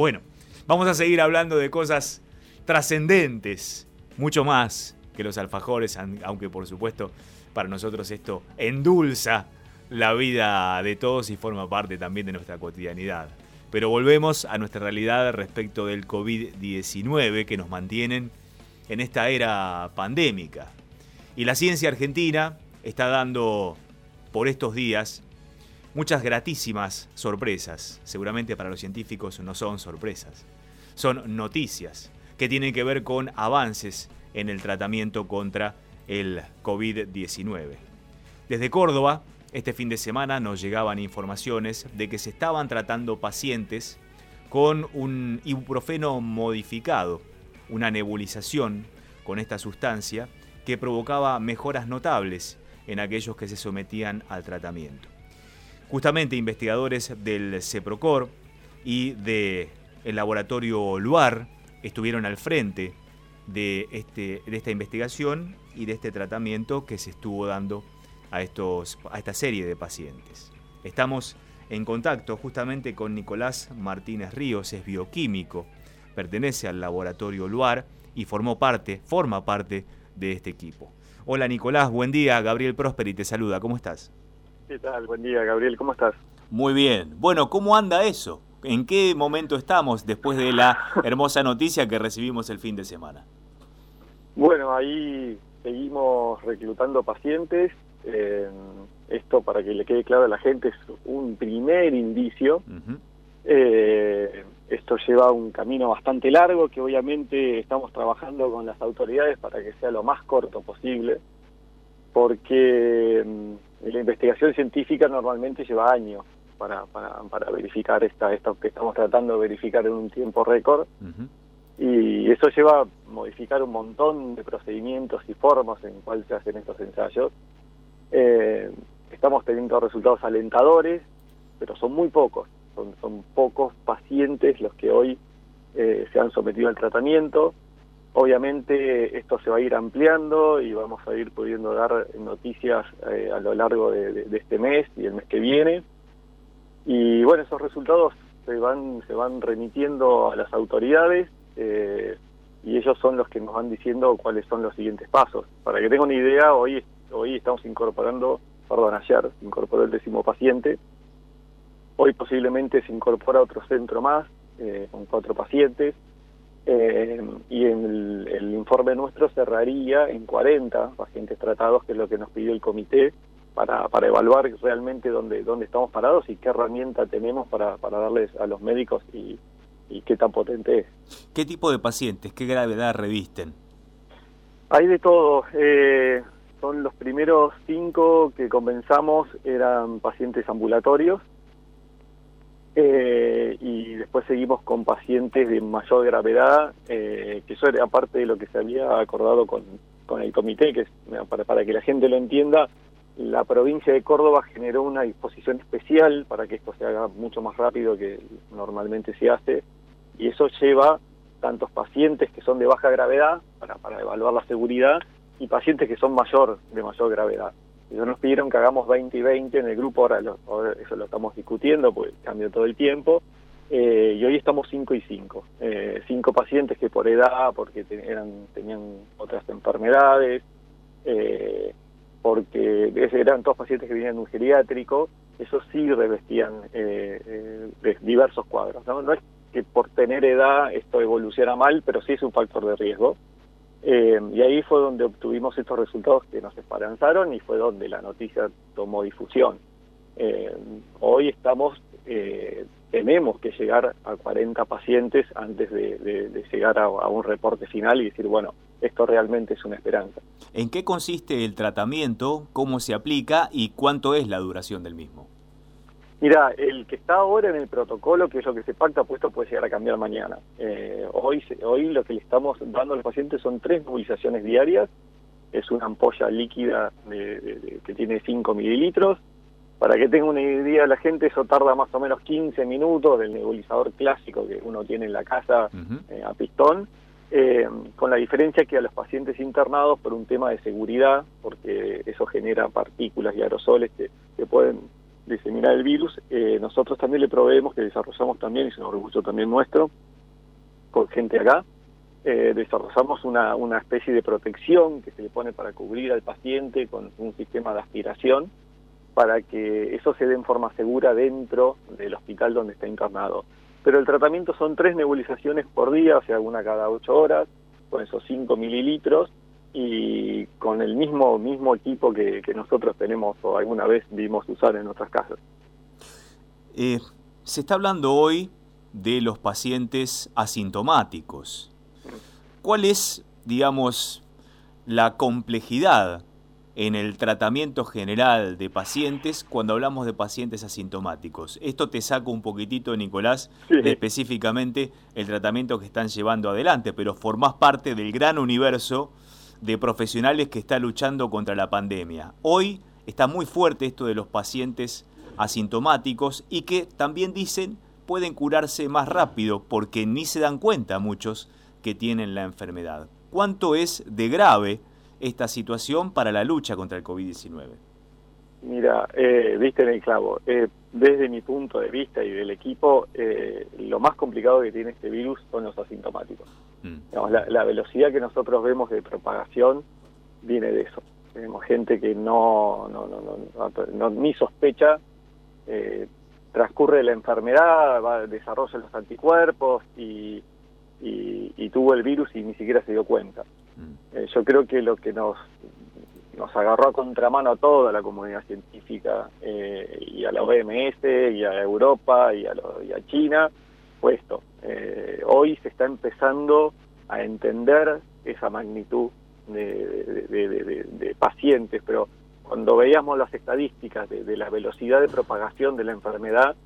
Bueno, vamos a seguir hablando de cosas trascendentes, mucho más que los alfajores, aunque por supuesto para nosotros esto endulza la vida de todos y forma parte también de nuestra cotidianidad. Pero volvemos a nuestra realidad respecto del COVID-19 que nos mantienen en esta era pandémica. Y la ciencia argentina está dando por estos días muchas gratísimas sorpresas. Seguramente para los científicos no son sorpresas, son noticias que tienen que ver con avances en el tratamiento contra el COVID-19. Desde Córdoba, este fin de semana nos llegaban informaciones de que se estaban tratando pacientes con un ibuprofeno modificado, una nebulización con esta sustancia que provocaba mejoras notables en aquellos que se sometían al tratamiento. Justamente investigadores del CEPROCOR y del laboratorio LUAR estuvieron al frente de, este, de esta investigación y de este tratamiento que se estuvo dando a, esta serie de pacientes. Estamos en contacto justamente con Nicolás Martínez Ríos, es bioquímico, pertenece al laboratorio LUAR y forma parte de este equipo. Hola Nicolás, buen día, Gabriel Prosperi te saluda, ¿cómo estás? ¿Qué tal? Buen día, Gabriel, ¿cómo estás? Muy bien. Bueno, ¿cómo anda eso? ¿En qué momento estamos después de la hermosa noticia que recibimos el fin de semana? Bueno, ahí seguimos reclutando pacientes. esto, para que le quede claro a la gente, es un primer indicio. Eh, esto lleva un camino bastante largo que obviamente estamos trabajando con las autoridades para que sea lo más corto posible, porque mm, la investigación científica normalmente lleva años para, para, para verificar esta, esto que estamos tratando de verificar en un tiempo récord. Y eso lleva a modificar un montón de procedimientos y formas en cuál se hacen estos ensayos. Eh, estamos teniendo resultados alentadores, pero son muy pocos. Son, son pocos pacientes los que hoy eh, se han sometido al tratamiento. Obviamente esto se va a ir ampliando y vamos a ir pudiendo dar noticias eh, a lo largo de, este mes y el mes que viene. Y bueno, esos resultados se van, se van remitiendo a las autoridades eh, y ellos son los que nos van diciendo cuáles son los siguientes pasos. Para que tenga una idea, hoy, hoy estamos incorporando, perdón, ayer incorporó el décimo paciente, hoy posiblemente se incorpora otro centro más eh, con cuatro pacientes eh, y el, el informe nuestro cerraría en 40 pacientes tratados, que es lo que nos pidió el comité para, para evaluar realmente dónde, dónde estamos parados y qué herramienta tenemos para, para darles a los médicos y, y qué tan potente es. ¿Qué tipo de pacientes, qué gravedad revisten? Hay de todo. Eh, son los primeros cinco que comenzamos eran pacientes ambulatorios eh, y después seguimos con pacientes de mayor gravedad, eh, que eso era parte de lo que se había acordado con, con el comité, que es, para, para que la gente lo entienda, la provincia de Córdoba generó una disposición especial para que esto se haga mucho más rápido que normalmente se hace y eso lleva tantos pacientes que son de baja gravedad para, para evaluar la seguridad y pacientes que son mayor de mayor gravedad. Nos pidieron que hagamos 20 y 20 en el grupo, ahora, eso lo estamos discutiendo, porque cambia todo el tiempo, eh, y hoy estamos 5 y 5. Eh, cinco pacientes que por edad, porque eran, tenían otras enfermedades, eh, porque eran todos pacientes que venían de un geriátrico, eso sí revestían eh, diversos cuadros. ¿no? no es que por tener edad esto evoluciona mal, pero sí es un factor de riesgo. Eh, y ahí fue donde obtuvimos estos resultados que nos esperanzaron y fue donde la noticia tomó difusión. Eh, hoy estamos, eh, tenemos que llegar a 40 pacientes antes de, llegar a, un reporte final y decir, bueno, esto realmente es una esperanza. ¿En qué consiste el tratamiento, cómo se aplica y cuánto es la duración del mismo? Mira, el que está ahora en el protocolo, que es lo que se pacta, puesto puede llegar a cambiar mañana. Eh, hoy, hoy lo que le estamos dando a los pacientes son tres nebulizaciones diarias. Es una ampolla líquida de, que tiene 5 mililitros. Para que tenga una idea la gente, eso tarda más o menos 15 minutos del nebulizador clásico que uno tiene en la casa eh, a pistón. Eh, con la diferencia que a los pacientes internados, por un tema de seguridad, porque eso genera partículas y aerosoles que, que pueden diseminar el virus, eh, nosotros también le proveemos, que desarrollamos también, es un orgullo también nuestro, con gente acá, eh, desarrollamos una, una especie de protección que se le pone para cubrir al paciente con un sistema de aspiración para que eso se dé en forma segura dentro del hospital donde está internado. Pero el tratamiento son tres nebulizaciones por día, o sea, una cada ocho horas, con esos cinco mililitros y con el mismo mismo equipo que, nosotros tenemos o alguna vez vimos usar en nuestras casas. Eh, se está hablando hoy de los pacientes asintomáticos. ¿Cuál es, digamos, la complejidad en el tratamiento general de pacientes cuando hablamos de pacientes asintomáticos? Esto te saco un poquitito, Nicolás, de específicamente el tratamiento que están llevando adelante, pero formás parte del gran universo de profesionales que está luchando contra la pandemia. Hoy está muy fuerte esto de los pacientes asintomáticos y que también dicen pueden curarse más rápido porque ni se dan cuenta muchos que tienen la enfermedad. ¿Cuánto es de grave esta situación para la lucha contra el COVID-19? Mira, eh, viste en el clavo. Eh, desde mi punto de vista y del equipo, eh, lo más complicado que tiene este virus son los asintomáticos. Mm. la, velocidad que nosotros vemos de propagación viene de eso. Tenemos gente que no, no, no, no, ni sospecha, eh, transcurre la enfermedad, va, desarrolla los anticuerpos y, y, tuvo el virus y ni siquiera se dio cuenta. Mm. Eh, yo creo que lo que nos, nos agarró a contramano a toda la comunidad científica eh, y a la OMS y a Europa y a, y a China fue esto. Eh, hoy se está empezando a entender esa magnitud de, pacientes, pero cuando veíamos las estadísticas de, la velocidad de propagación de la enfermedad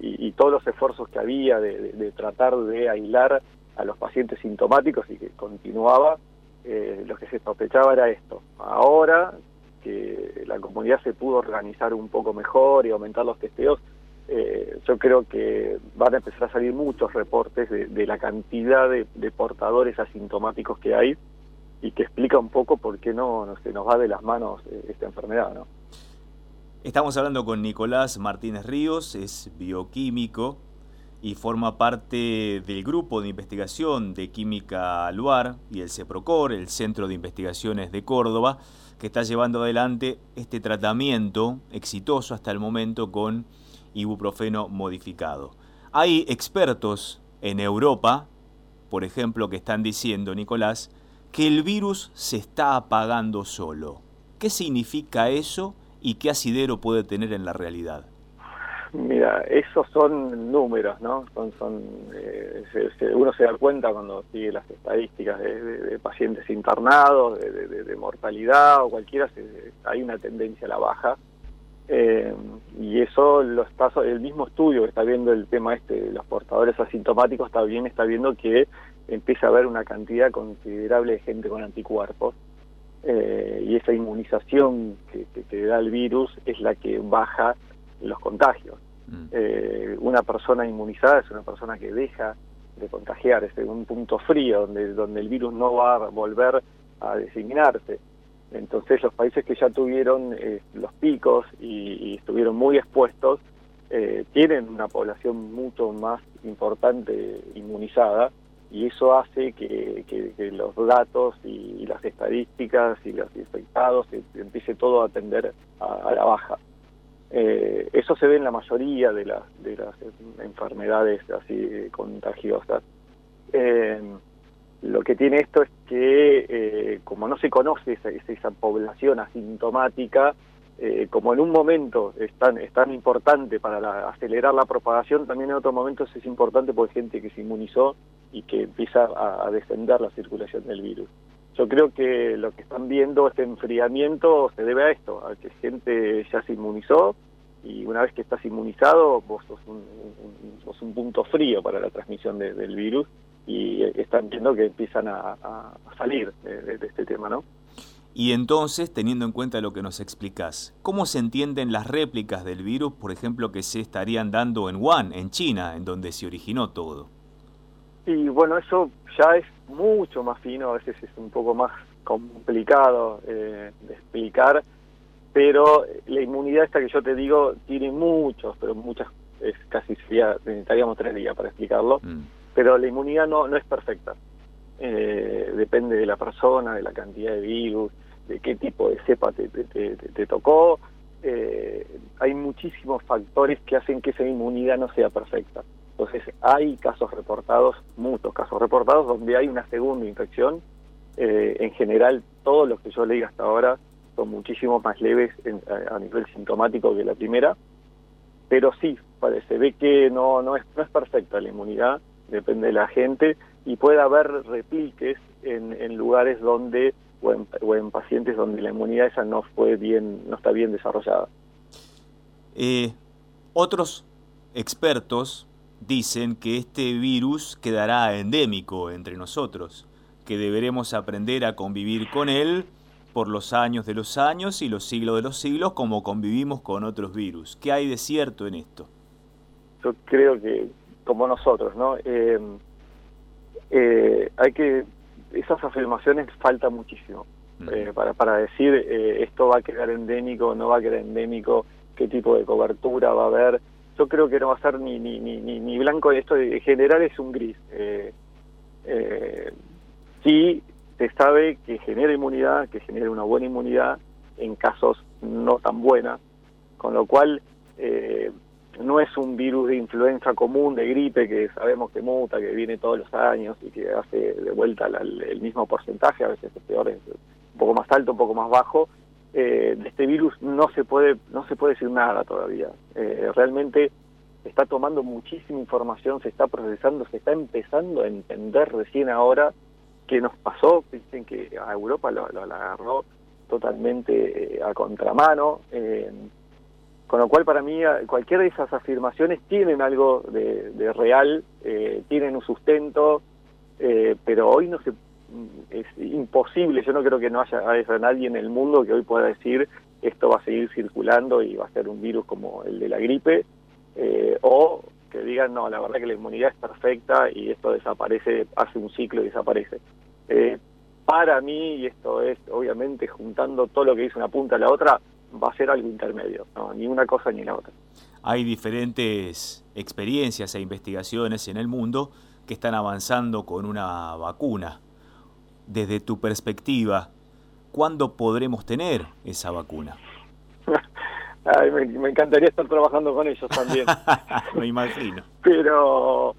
y, todos los esfuerzos que había de, tratar de aislar a los pacientes sintomáticos y que continuaba, eh, lo que se sospechaba era esto. Ahora que la comunidad se pudo organizar un poco mejor y aumentar los testeos, eh, yo creo que van a empezar a salir muchos reportes de, la cantidad de, portadores asintomáticos que hay y que explica un poco por qué no, se nos va de las manos eh, esta enfermedad. ¿no? Estamos hablando con Nicolás Martínez Ríos, es bioquímico y forma parte del grupo de investigación de Química Luar y el CEPROCOR, el Centro de Investigaciones de Córdoba, que está llevando adelante este tratamiento exitoso hasta el momento con ibuprofeno modificado. Hay expertos en Europa, por ejemplo, que están diciendo, Nicolás, que el virus se está apagando solo. ¿Qué significa eso y qué asidero puede tener en la realidad? Mira, esos son números, ¿no? Son, son eh, uno se da cuenta cuando sigue las estadísticas de, pacientes internados, de, mortalidad o cualquiera, hay una tendencia a la baja. Eh, y eso lo está, el mismo estudio que está viendo el tema este de los portadores asintomáticos también está viendo que empieza a haber una cantidad considerable de gente con anticuerpos eh, y esa inmunización que, que, da el virus es la que baja los contagios. Mm. Eh, una persona inmunizada es una persona que deja de contagiar, es un punto frío donde, donde el virus no va a volver a diseminarse. Entonces los países que ya tuvieron eh, los picos y, estuvieron muy expuestos eh, tienen una población mucho más importante inmunizada y eso hace que, los datos y, las estadísticas y los infectados empiece todo a tender a, la baja. Eh, eso se ve en la mayoría de las, de las enfermedades así contagiosas. Lo que tiene esto es que, eh, como no se conoce esa, esa población asintomática, eh, como en un momento es tan, es tan importante para acelerar la propagación, también en otros momentos es importante hay gente que se inmunizó y que empieza a, descender la circulación del virus. Yo creo que lo que están viendo, este enfriamiento, se debe a esto, a que gente ya se inmunizó y una vez que estás inmunizado, vos sos un, un punto frío para la transmisión del virus y están viendo que empiezan a, salir de, este tema, ¿no? Y entonces, teniendo en cuenta lo que nos explicás, ¿cómo se entienden las réplicas del virus, por ejemplo, que se estarían dando en Wuhan, en China, en donde se originó todo? Y bueno, eso ya es mucho más fino, a veces es un poco más complicado eh, de explicar, pero la inmunidad esta que yo te digo tiene muchos, pero muchas, es casi sería, necesitaríamos tres días para explicarlo, mm. Pero la inmunidad no, no es perfecta. Eh, depende de la persona, de la cantidad de virus, de qué tipo de cepa te, te, tocó. Eh, hay muchísimos factores que hacen que esa inmunidad no sea perfecta. Entonces hay casos reportados, muchos casos reportados, donde hay una segunda infección. Eh, en general, todos los que yo leí hasta ahora son muchísimo más leves a, nivel sintomático que la primera, pero sí, parece, ve que no, no, es, no es perfecta la inmunidad, depende de la gente, y puede haber repliques en, en lugares donde o en, pacientes donde la inmunidad esa no fue bien, no está bien desarrollada. Eh, otros expertos dicen que este virus quedará endémico entre nosotros, que deberemos aprender a convivir con él por los años de los años y los siglos de los siglos como convivimos con otros virus. ¿Qué hay de cierto en esto? Yo creo que como nosotros, ¿no? Eh, eh, hay que esas afirmaciones falta muchísimo eh, para, para decir eh, esto va a quedar endémico, no va a quedar endémico, qué tipo de cobertura va a haber. Yo creo que no va a ser ni, ni, ni, ni blanco, esto en general es un gris. Sí se sabe que genera inmunidad, que genera una buena inmunidad en casos no tan buenas, con lo cual eh, no es un virus de influenza común, de gripe, que sabemos que muta, que viene todos los años y que hace de vuelta el mismo porcentaje, a veces es peor, es un poco más alto, un poco más bajo. Eh, de este virus no se puede no se puede decir nada todavía. Eh, realmente está tomando muchísima información, se está procesando, se está empezando a entender recién ahora qué nos pasó. Dicen que a Europa lo, lo, agarró totalmente eh, a contramano. Con lo cual, para mí, cualquiera de esas afirmaciones tienen algo de, real, eh, tienen un sustento, eh, pero hoy no se es imposible, yo no creo que no haya, haya, nadie en el mundo que hoy pueda decir esto va a seguir circulando y va a ser un virus como el de la gripe, eh, o que digan, no, la verdad que la inmunidad es perfecta y esto desaparece, hace un ciclo y desaparece. para mí, y esto es obviamente juntando todo lo que dice una punta a la otra, va a ser algo intermedio, ni una cosa ni la otra. Hay diferentes experiencias e investigaciones en el mundo que están avanzando con una vacuna. Desde tu perspectiva, ¿cuándo podremos tener esa vacuna? me, encantaría estar trabajando con ellos también. me imagino. Pero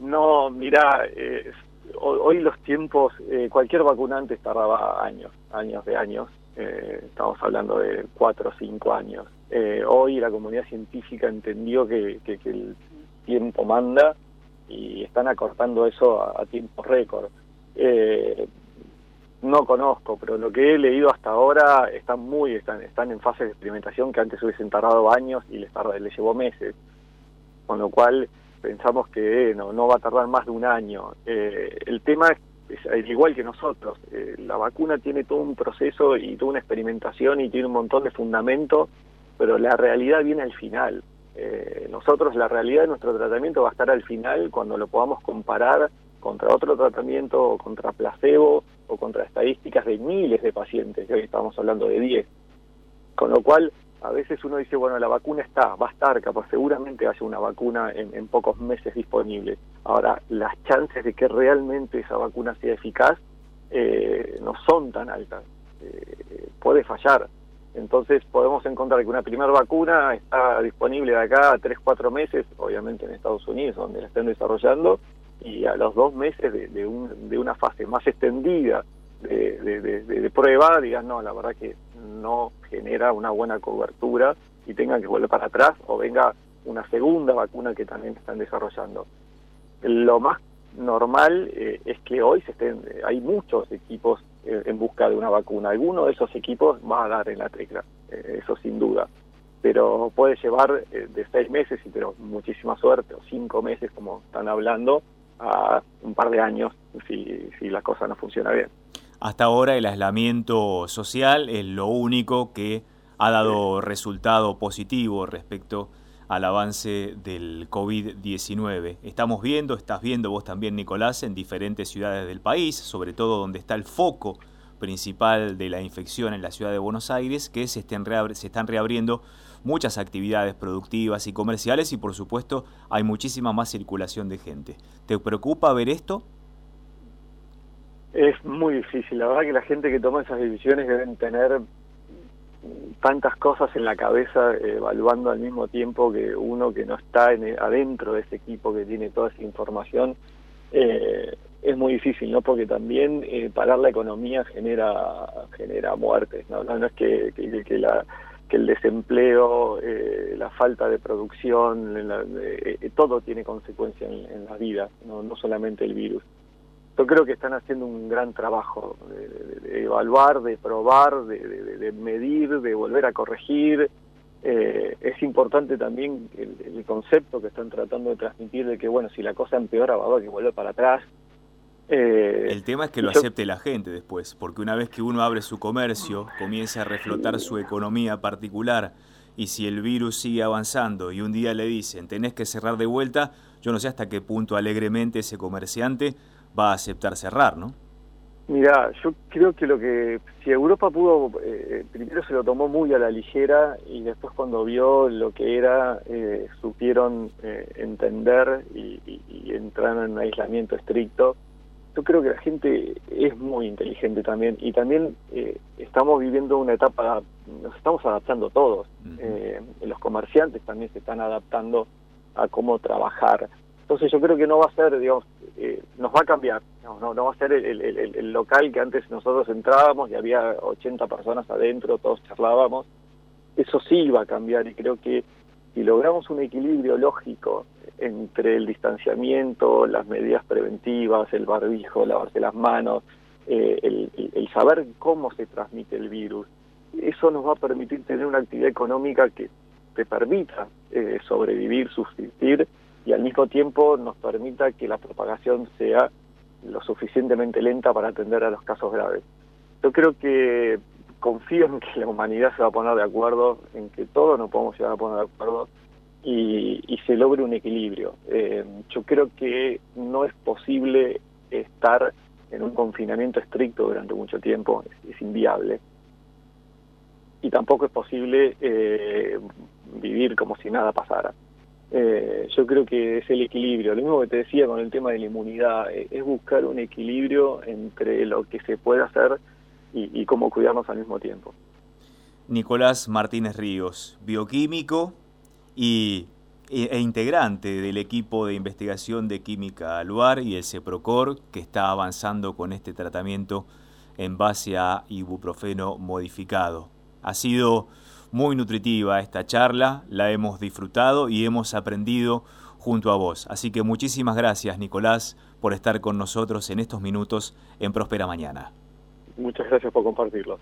no, mira, eh, hoy los tiempos, eh, cualquier vacunante tardaba años, años de años eh, estamos hablando de cuatro o cinco años. Eh, hoy la comunidad científica entendió que, el tiempo manda y están acortando eso a, tiempo récord. Eh, no conozco, pero lo que he leído hasta ahora están muy, están, están en fase de experimentación que antes hubiesen tardado años y les, les llevó meses. Con lo cual pensamos que no, no va a tardar más de un año. el tema es es, igual que nosotros. Eh, la vacuna tiene todo un proceso y toda una experimentación y tiene un montón de fundamentos, pero la realidad viene al final. Eh, nosotros, la realidad de nuestro tratamiento va a estar al final cuando lo podamos comparar contra otro tratamiento contra placebo o contra estadísticas de miles de pacientes, que hoy estamos hablando de 10. Con lo cual, a veces uno dice, bueno, la vacuna está, va a estar, capaz seguramente haya una vacuna en, pocos meses disponible. Ahora, las chances de que realmente esa vacuna sea eficaz eh, no son tan altas. Eh, puede fallar. Entonces podemos encontrar que una primera vacuna está disponible de acá a 3, 4 meses, obviamente en Estados Unidos, donde la estén desarrollando, y a los dos meses de, de, un, de una fase más extendida de, de, prueba, digan, no, la verdad que no genera una buena cobertura y tengan que volver para atrás o venga una segunda vacuna que también están desarrollando. Lo más normal eh, es que hoy se estén, hay muchos equipos eh, en busca de una vacuna. Alguno de esos equipos va a dar en la tecla, eh, eso sin duda. Pero puede llevar de seis meses, y pero muchísima suerte, o cinco meses, como están hablando, a un par de años si, si la cosa no funciona bien. Hasta ahora el aislamiento social es lo único que ha dado resultado positivo respecto al avance del COVID-19. Estamos viendo, estás viendo vos también, Nicolás, en diferentes ciudades del país, sobre todo donde está el foco principal de la infección en la ciudad de Buenos Aires, que se, se están reabriendo muchas actividades productivas y comerciales y por supuesto hay muchísima más circulación de gente. ¿Te preocupa ver esto? Es muy difícil, la verdad que la gente que toma esas decisiones deben tener tantas cosas en la cabeza evaluando al mismo tiempo que uno que no está en adentro de ese equipo que tiene toda esa información eh, es muy difícil no porque también eh, parar la economía genera genera muertes no es que, la que el desempleo eh, la falta de producción eh, todo tiene consecuencias en, en, la vida no no solamente el virus yo creo que están haciendo un gran trabajo de, evaluar, de probar, de, medir, de volver a corregir. Eh, es importante también el, concepto que están tratando de transmitir de que, bueno, si la cosa empeora, va a haber que volver para atrás. Eh, el tema es que lo acepte la gente después, porque una vez que uno abre su comercio, comienza a reflotar su economía particular, y si el virus sigue avanzando y un día le dicen tenés que cerrar de vuelta, yo no sé hasta qué punto alegremente ese comerciante va a aceptar cerrar, ¿no? Mira, yo creo que lo que si Europa pudo, eh, primero se lo tomó muy a la ligera y después cuando vio lo que era, eh, supieron eh, entender y, y, entraron en un aislamiento estricto. Yo creo que la gente es muy inteligente también y también estamos viviendo una etapa, nos estamos adaptando todos. los comerciantes también se están adaptando a cómo trabajar. Entonces yo creo que no va a ser, digamos, eh, nos va a cambiar, no, no, va a ser el, local que antes nosotros entrábamos y había 80 personas adentro, todos charlábamos. Eso sí va a cambiar y creo que si logramos un equilibrio lógico entre el distanciamiento, las medidas preventivas, el barbijo, lavarse las manos, eh, el, saber cómo se transmite el virus, eso nos va a permitir tener una actividad económica que te permita eh, sobrevivir, subsistir y al mismo tiempo nos permita que la propagación sea lo suficientemente lenta para atender a los casos graves. Yo creo que confío en que la humanidad se va a poner de acuerdo, en que todos nos podemos llegar a poner de acuerdo y, se logre un equilibrio. Eh, yo creo que no es posible estar en un confinamiento estricto durante mucho tiempo, es, inviable. Y tampoco es posible eh, vivir como si nada pasara. Eh, yo creo que es el equilibrio. Lo mismo que te decía con el tema de la inmunidad, eh, es buscar un equilibrio entre lo que se puede hacer y, cómo cuidarnos al mismo tiempo. Nicolás Martínez Ríos, bioquímico y, e, e, integrante del equipo de investigación de química Aluar y el CEPROCOR, que está avanzando con este tratamiento en base a ibuprofeno modificado. Ha sido muy nutritiva esta charla, la hemos disfrutado y hemos aprendido junto a vos. Así que muchísimas gracias, Nicolás, por estar con nosotros en estos minutos en Próspera Mañana. Muchas gracias por compartirlo.